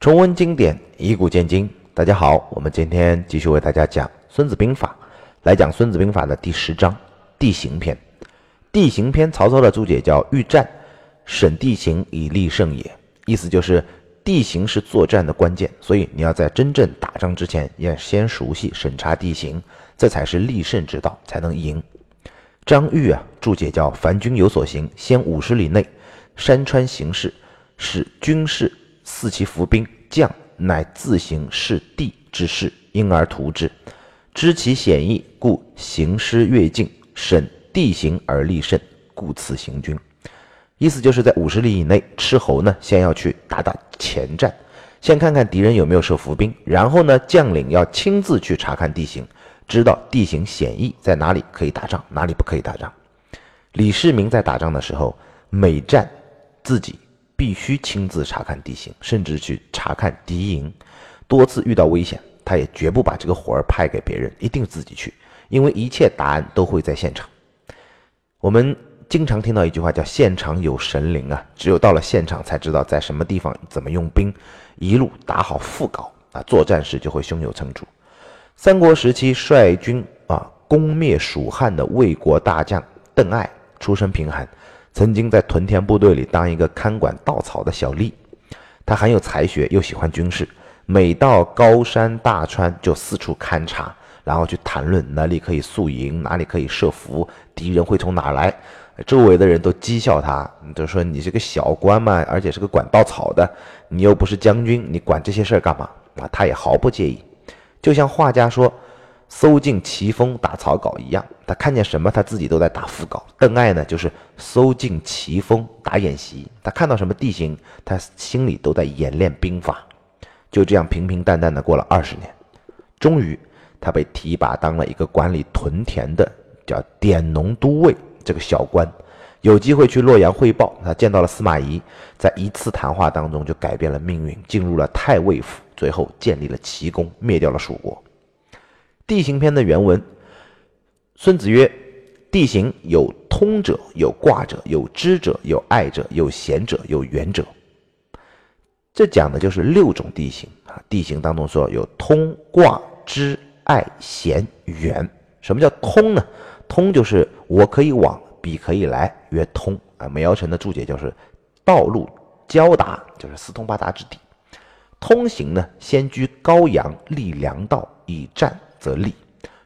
重温经典，以古鉴今。大家好，我们今天继续为大家讲《孙子兵法》，来讲《孙子兵法》的第十章地形篇。地形篇，曹操的注解叫“欲战，审地形以立胜也”，意思就是地形是作战的关键，所以你要在真正打仗之前，要先熟悉审查地形，这才是立胜之道，才能赢。张玉啊，注解叫“凡军有所行，先五十里内山川形势，使军士四其伏兵，将乃自行视地之势，因而图之，知其险易，故行师越境，审地形而立胜，故此行军。意思就是在五十里以内，斥候呢先要去打打前战，先看看敌人有没有设伏兵，然后呢将领要亲自去查看地形。知道地形险易在哪里可以打仗，哪里不可以打仗。李世民在打仗的时候，每战自己必须亲自查看地形，甚至去查看敌营。多次遇到危险，他也绝不把这个活儿派给别人，一定自己去，因为一切答案都会在现场。我们经常听到一句话叫“现场有神灵”啊，只有到了现场才知道在什么地方怎么用兵，一路打好副稿啊，作战时就会胸有成竹。三国时期率军啊攻灭蜀汉的魏国大将邓艾，出身贫寒，曾经在屯田部队里当一个看管稻草的小吏。他很有才学，又喜欢军事，每到高山大川就四处勘察，然后去谈论哪里可以宿营，哪里可以设伏，敌人会从哪来。周围的人都讥笑他，就说你是个小官嘛，而且是个管稻草的，你又不是将军，你管这些事儿干嘛？啊，他也毫不介意。就像画家说“搜尽奇峰打草稿”一样，他看见什么，他自己都在打副稿。邓艾呢，就是搜尽奇峰打演习，他看到什么地形，他心里都在演练兵法。就这样平平淡淡的过了二十年，终于他被提拔当了一个管理屯田的叫典农都尉这个小官，有机会去洛阳汇报。他见到了司马懿，在一次谈话当中就改变了命运，进入了太尉府。最后建立了奇功，灭掉了蜀国。地形篇的原文，孙子曰：“地形有通者，有卦者，有知者，有爱者，有贤者，有远者。”这讲的就是六种地形啊。地形当中说有通、卦、知、爱、贤、远。什么叫通呢？通就是我可以往，彼可以来，曰通啊。梅尧臣的注解就是道路交达，就是四通八达之地。通行呢，先居高阳立粮道以战则利。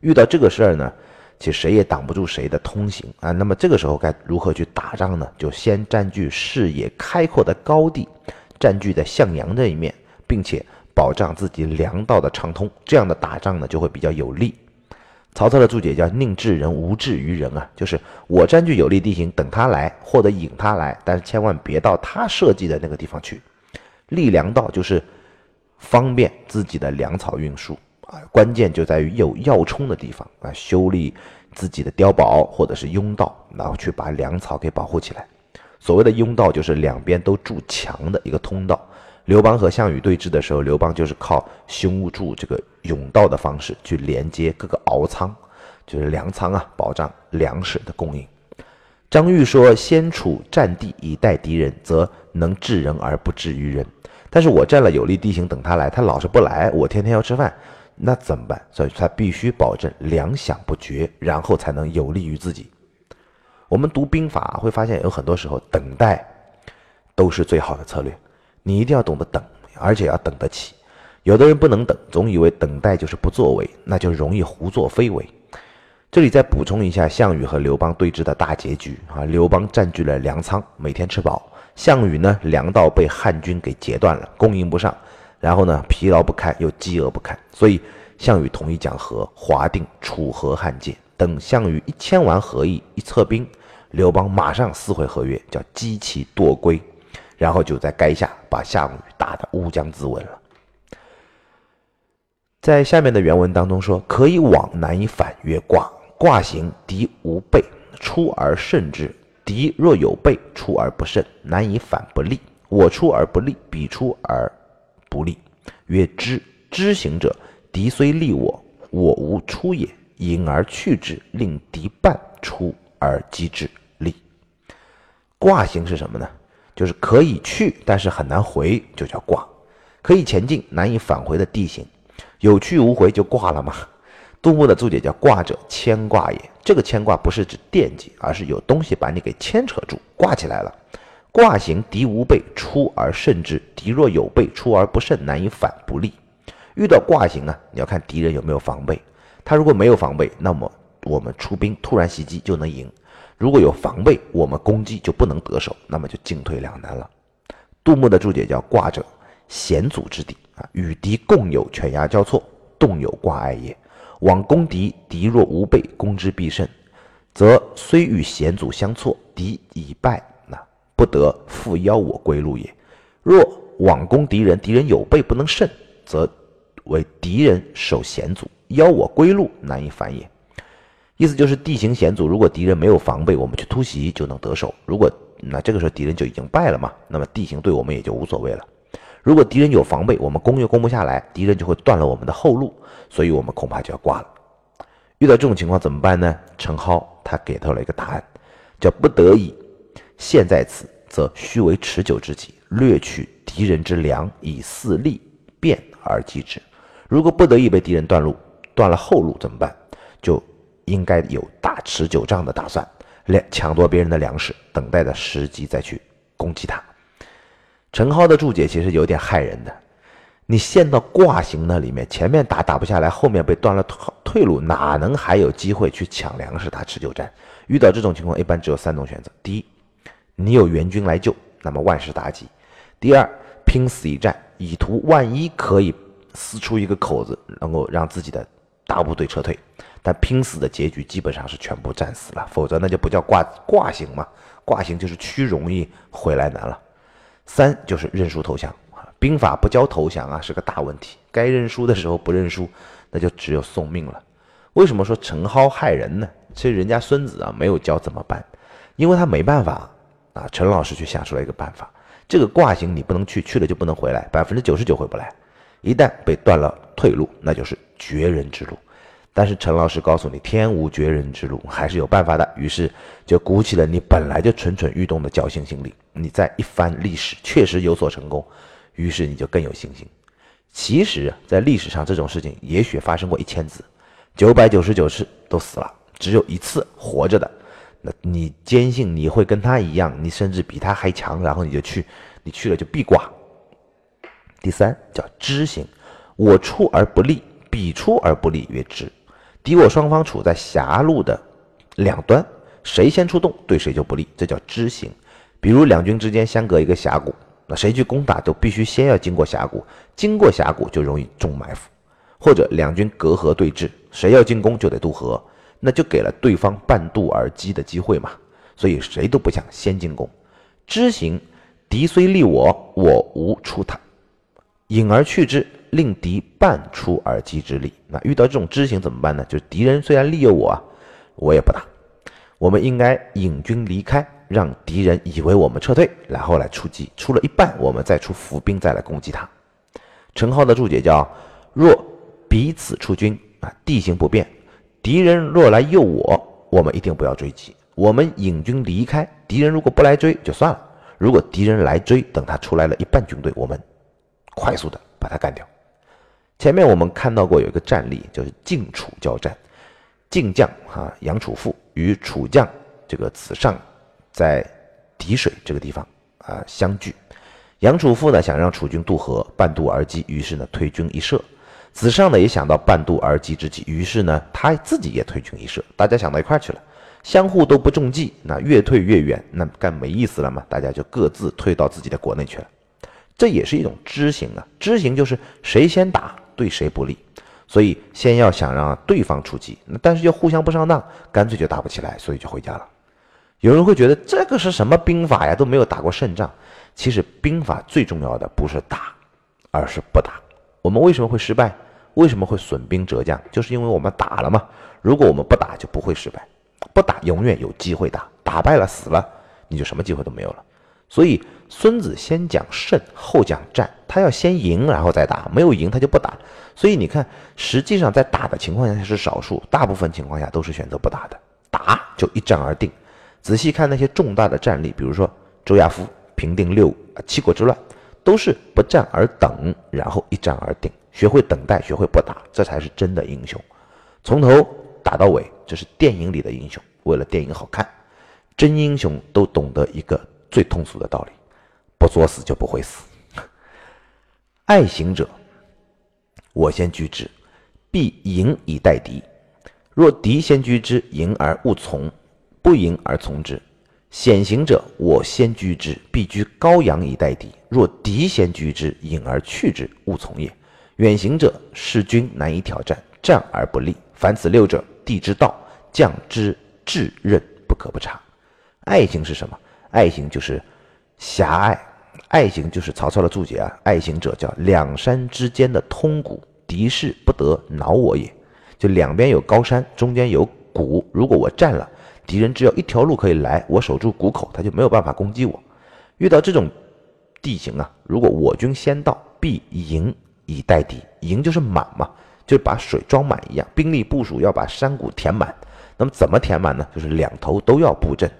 遇到这个事儿呢，其实谁也挡不住谁的通行啊。那么这个时候该如何去打仗呢？就先占据视野开阔的高地，占据在向阳这一面，并且保障自己粮道的畅通，这样的打仗呢就会比较有利。曹操的注解叫“宁制人，无制于人”啊，就是我占据有利地形，等他来或者引他来，但是千万别到他设计的那个地方去。立粮道就是。方便自己的粮草运输啊，关键就在于有要冲的地方啊，修理自己的碉堡或者是甬道，然后去把粮草给保护起来。所谓的甬道就是两边都筑墙的一个通道。刘邦和项羽对峙的时候，刘邦就是靠修筑这个甬道的方式去连接各个敖仓，就是粮仓啊，保障粮食的供应。张玉说：“先处战地以待敌人，则能治人而不治于人。”但是我占了有利地形，等他来，他老是不来，我天天要吃饭，那怎么办？所以他必须保证粮饷不绝，然后才能有利于自己。我们读兵法会发现，有很多时候等待都是最好的策略。你一定要懂得等，而且要等得起。有的人不能等，总以为等待就是不作为，那就容易胡作非为。这里再补充一下项羽和刘邦对峙的大结局啊，刘邦占据了粮仓，每天吃饱。项羽呢，粮道被汉军给截断了，供应不上，然后呢，疲劳不堪，又饥饿不堪，所以项羽同意讲和，划定楚河汉界。等项羽一签完和议，一撤兵，刘邦马上撕毁合约，叫击其堕归，然后就在垓下把项羽打得乌江自刎了。在下面的原文当中说：“可以往，难以反，曰卦。卦行，敌无备，出而胜之。”敌若有备，出而不胜，难以反不利。我出而不利，彼出而不利，曰知。知行者，敌虽利我，我无出也，引而去之，令敌半出而击之，利。卦形是什么呢？就是可以去，但是很难回，就叫卦。可以前进难以返回的地形，有去无回就挂了嘛？杜牧的注解叫“挂者，牵挂也”。这个牵挂不是指惦记，而是有东西把你给牵扯住，挂起来了。挂行敌无备，出而胜之；敌若有备，出而不胜，难以反不利。遇到挂形啊，你要看敌人有没有防备。他如果没有防备，那么我们出兵突然袭击就能赢；如果有防备，我们攻击就不能得手，那么就进退两难了。杜牧的注解叫“挂者，险阻之地啊，与敌共有犬牙交错，动有挂碍也。”往攻敌，敌若无备，攻之必胜，则虽与险阻相错，敌已败，不得复邀我归路也。若往攻敌人，敌人有备不能胜，则为敌人守险阻，邀我归路，难以反也。意思就是地形险阻，如果敌人没有防备，我们去突袭就能得手；如果那这个时候敌人就已经败了嘛，那么地形对我们也就无所谓了。如果敌人有防备，我们攻又攻不下来，敌人就会断了我们的后路，所以我们恐怕就要挂了。遇到这种情况怎么办呢？陈蒿他给到了一个答案，叫不得已，现在此，则须为持久之计，掠取敌人之粮，以四利变而击之。如果不得已被敌人断路，断了后路怎么办？就应该有打持久战的打算，粮抢夺别人的粮食，等待的时机再去攻击他。陈蒿的注解其实有点害人的，你陷到挂形那里面，前面打打不下来，后面被断了退路，哪能还有机会去抢粮食打持久战？遇到这种情况，一般只有三种选择：第一，你有援军来救，那么万事大吉；第二，拼死一战，以图万一可以撕出一个口子，能够让自己的大部队撤退，但拼死的结局基本上是全部战死了，否则那就不叫挂挂形嘛，挂形就是趋容易回来难了。三就是认输投降，兵法不教投降啊，是个大问题。该认输的时候不认输，那就只有送命了。为什么说陈蒿害人呢？其实人家孙子啊没有教怎么办，因为他没办法啊。陈老师去想出来一个办法，这个挂行你不能去，去了就不能回来，百分之九十九回不来。一旦被断了退路，那就是绝人之路。但是陈老师告诉你，天无绝人之路，还是有办法的。于是就鼓起了你本来就蠢蠢欲动的侥幸心理。你在一番历史确实有所成功，于是你就更有信心。其实，在历史上这种事情也许发生过一千次，九百九十九次都死了，只有一次活着的。那你坚信你会跟他一样，你甚至比他还强，然后你就去，你去了就必挂。第三叫知行，我出而不利，彼出而不利，曰知。敌我双方处在狭路的两端，谁先出动，对谁就不利，这叫知行。比如两军之间相隔一个峡谷，那谁去攻打都必须先要经过峡谷，经过峡谷就容易中埋伏。或者两军隔河对峙，谁要进攻就得渡河，那就给了对方半渡而击的机会嘛。所以谁都不想先进攻。知行，敌虽利我，我无出他，引而去之。令敌半出而击之力，那遇到这种知行怎么办呢？就是敌人虽然利诱我，我也不打。我们应该引军离开，让敌人以为我们撤退，然后来出击。出了一半，我们再出伏兵，再来攻击他。陈浩的注解叫：若彼此出军啊，地形不变，敌人若来诱我，我们一定不要追击。我们引军离开，敌人如果不来追就算了；如果敌人来追，等他出来了一半军队，我们快速的把他干掉。前面我们看到过有一个战例，就是晋楚交战，晋将哈杨楚富与楚将这个子尚在滴水这个地方啊相聚。杨楚富呢想让楚军渡河，半渡而击，于是呢推军一射。子尚呢也想到半渡而击之计，于是呢他自己也退军一射。大家想到一块去了，相互都不中计，那越退越远，那干没意思了嘛？大家就各自退到自己的国内去了。这也是一种知行啊，知行就是谁先打。对谁不利，所以先要想让对方出击，那但是又互相不上当，干脆就打不起来，所以就回家了。有人会觉得这个是什么兵法呀？都没有打过胜仗。其实兵法最重要的不是打，而是不打。我们为什么会失败？为什么会损兵折将？就是因为我们打了嘛。如果我们不打，就不会失败。不打永远有机会打，打败了死了，你就什么机会都没有了。所以孙子先讲胜，后讲战。他要先赢，然后再打。没有赢，他就不打。所以你看，实际上在打的情况下是少数，大部分情况下都是选择不打的。打就一战而定。仔细看那些重大的战例，比如说周亚夫平定六七国之乱，都是不战而等，然后一战而定。学会等待，学会不打，这才是真的英雄。从头打到尾，这是电影里的英雄。为了电影好看，真英雄都懂得一个最通俗的道理：不作死就不会死。爱行者，我先居之，必迎以待敌。若敌先居之，迎而勿从；不迎而从之。险行者，我先居之，必居高阳以待敌。若敌先居之，隐而去之，勿从也。远行者，士军难以挑战，战而不利。凡此六者，地之道，将之至任不可不察。爱行是什么？爱行就是狭隘。爱行就是曹操的注解啊。爱行者叫两山之间的通谷，敌势不得挠我也。就两边有高山，中间有谷，如果我占了。敌人只有一条路可以来，我守住谷口，他就没有办法攻击我。遇到这种地形啊，如果我军先到，必营以待敌。营就是满嘛，就是把水装满一样。兵力部署要把山谷填满。那么怎么填满呢？就是两头都要布阵。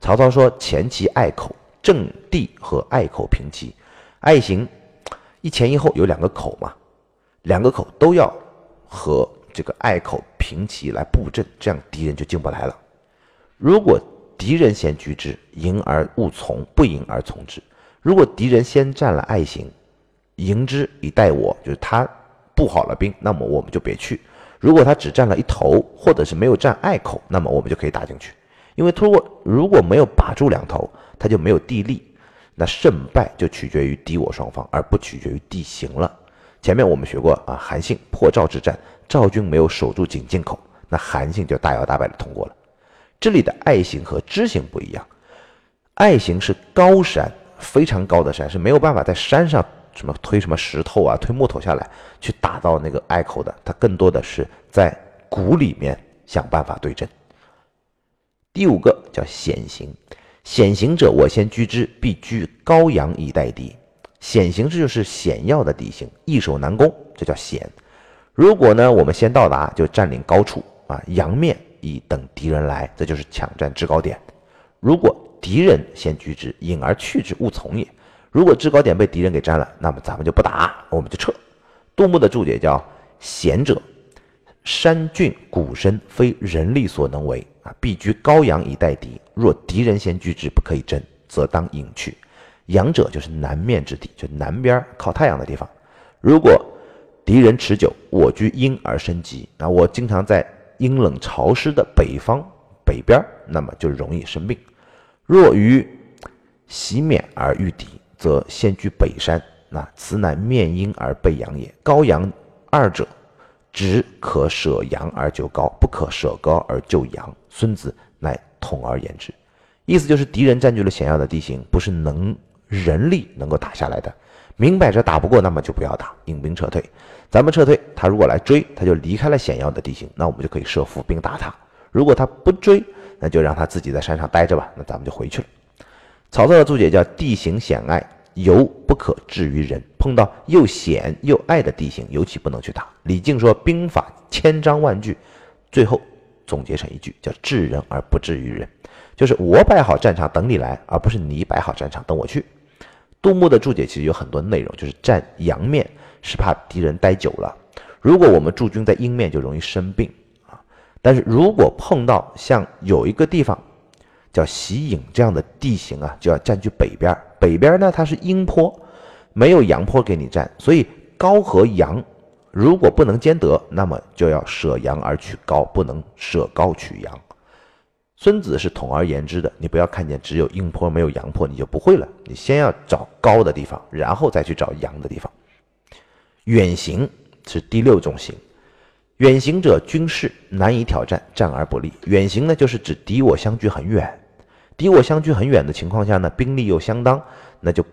曹操说：“前期隘口，阵地和隘口平齐。隘行一前一后有两个口嘛，两个口都要和这个隘口平齐来布阵，这样敌人就进不来了。”如果敌人先居之，迎而勿从；不迎而从之。如果敌人先占了隘行，迎之以待我，就是他布好了兵，那么我们就别去。如果他只占了一头，或者是没有占隘口，那么我们就可以打进去。因为通过如果没有把住两头，他就没有地利，那胜败就取决于敌我双方，而不取决于地形了。前面我们学过啊，韩信破赵之战，赵军没有守住井进口，那韩信就大摇大摆的通过了。这里的爱行和知行不一样，爱行是高山，非常高的山是没有办法在山上什么推什么石头啊，推木头下来去打到那个隘口的，它更多的是在谷里面想办法对阵。第五个叫险行，险行者我先居之，必居高阳以待敌。险形这就是险要的地形，易守难攻，这叫险。如果呢我们先到达，就占领高处啊，阳面。以等敌人来，这就是抢占制高点。如果敌人先居之，引而去之，勿从也。如果制高点被敌人给占了，那么咱们就不打，我们就撤。杜牧的注解叫：贤者，山峻谷深，非人力所能为啊，必居高阳以待敌。若敌人先居之，不可以争，则当引去。阳者就是南面之地，就南边靠太阳的地方。如果敌人持久，我居阴而生吉啊我经常在。阴冷潮湿的北方北边，那么就容易生病。若于袭免而御敌，则先居北山。那此乃面阴而背阳也。高阳二者，只可舍阳而就高，不可舍高而就阳。孙子乃统而言之，意思就是敌人占据了险要的地形，不是能人力能够打下来的。明摆着打不过，那么就不要打，引兵撤退。咱们撤退，他如果来追，他就离开了险要的地形，那我们就可以设伏兵打他。如果他不追，那就让他自己在山上待着吧。那咱们就回去了。曹操的注解叫地形险隘，尤不可至于人。碰到又险又隘的地形，尤其不能去打。李靖说兵法千章万句，最后总结成一句叫治人而不治于人，就是我摆好战场等你来，而不是你摆好战场等我去。杜牧的注解其实有很多内容，就是占阳面。是怕敌人待久了，如果我们驻军在阴面，就容易生病啊。但是如果碰到像有一个地方叫袭影这样的地形啊，就要占据北边。北边呢，它是阴坡，没有阳坡给你占，所以高和阳如果不能兼得，那么就要舍阳而取高，不能舍高取阳。孙子是统而言之的，你不要看见只有阴坡没有阳坡，你就不会了。你先要找高的地方，然后再去找阳的地方。远行是第六种行，远行者军事难以挑战，战而不利。远行呢，就是指敌我相距很远，敌我相距很远的情况下呢，兵力又相当，那就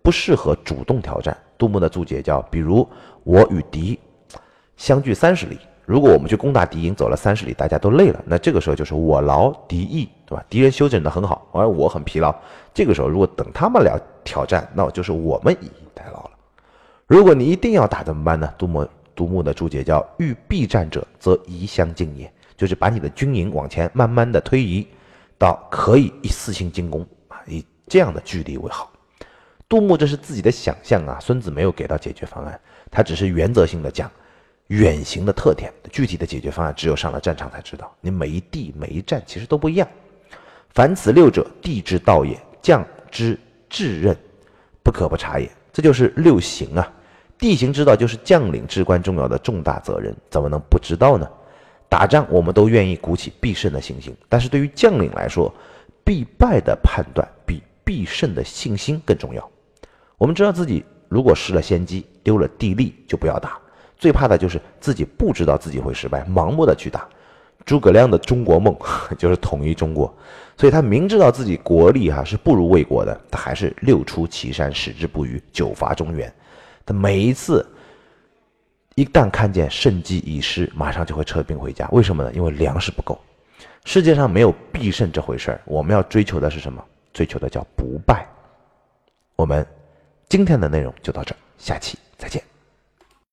不适合主动挑战。杜牧的注解叫：比如我与敌相距三十里，如果我们去攻打敌营，走了三十里，大家都累了，那这个时候就是我劳敌逸，对吧？敌人休整的很好，而我很疲劳，这个时候如果等他们俩挑战，那就是我们以逸待劳了。如果你一定要打怎么办呢？杜牧杜牧的注解叫“欲避战者，则移相近也”，就是把你的军营往前慢慢的推移到可以一次性进攻啊，以这样的距离为好。杜牧这是自己的想象啊，孙子没有给到解决方案，他只是原则性的讲远行的特点，具体的解决方案只有上了战场才知道。你每一地每一战其实都不一样。凡此六者，地之道也，将之至任，不可不察也。这就是六行啊。地形之道就是将领至关重要的重大责任，怎么能不知道呢？打仗我们都愿意鼓起必胜的信心，但是对于将领来说，必败的判断比必胜的信心更重要。我们知道自己如果失了先机，丢了地利，就不要打。最怕的就是自己不知道自己会失败，盲目的去打。诸葛亮的中国梦 就是统一中国，所以他明知道自己国力哈是不如魏国的，他还是六出祁山，矢志不渝，久伐中原。他每一次一旦看见胜机已失，马上就会撤兵回家。为什么呢？因为粮食不够。世界上没有必胜这回事儿，我们要追求的是什么？追求的叫不败。我们。今天的内容就到这儿，下期再见。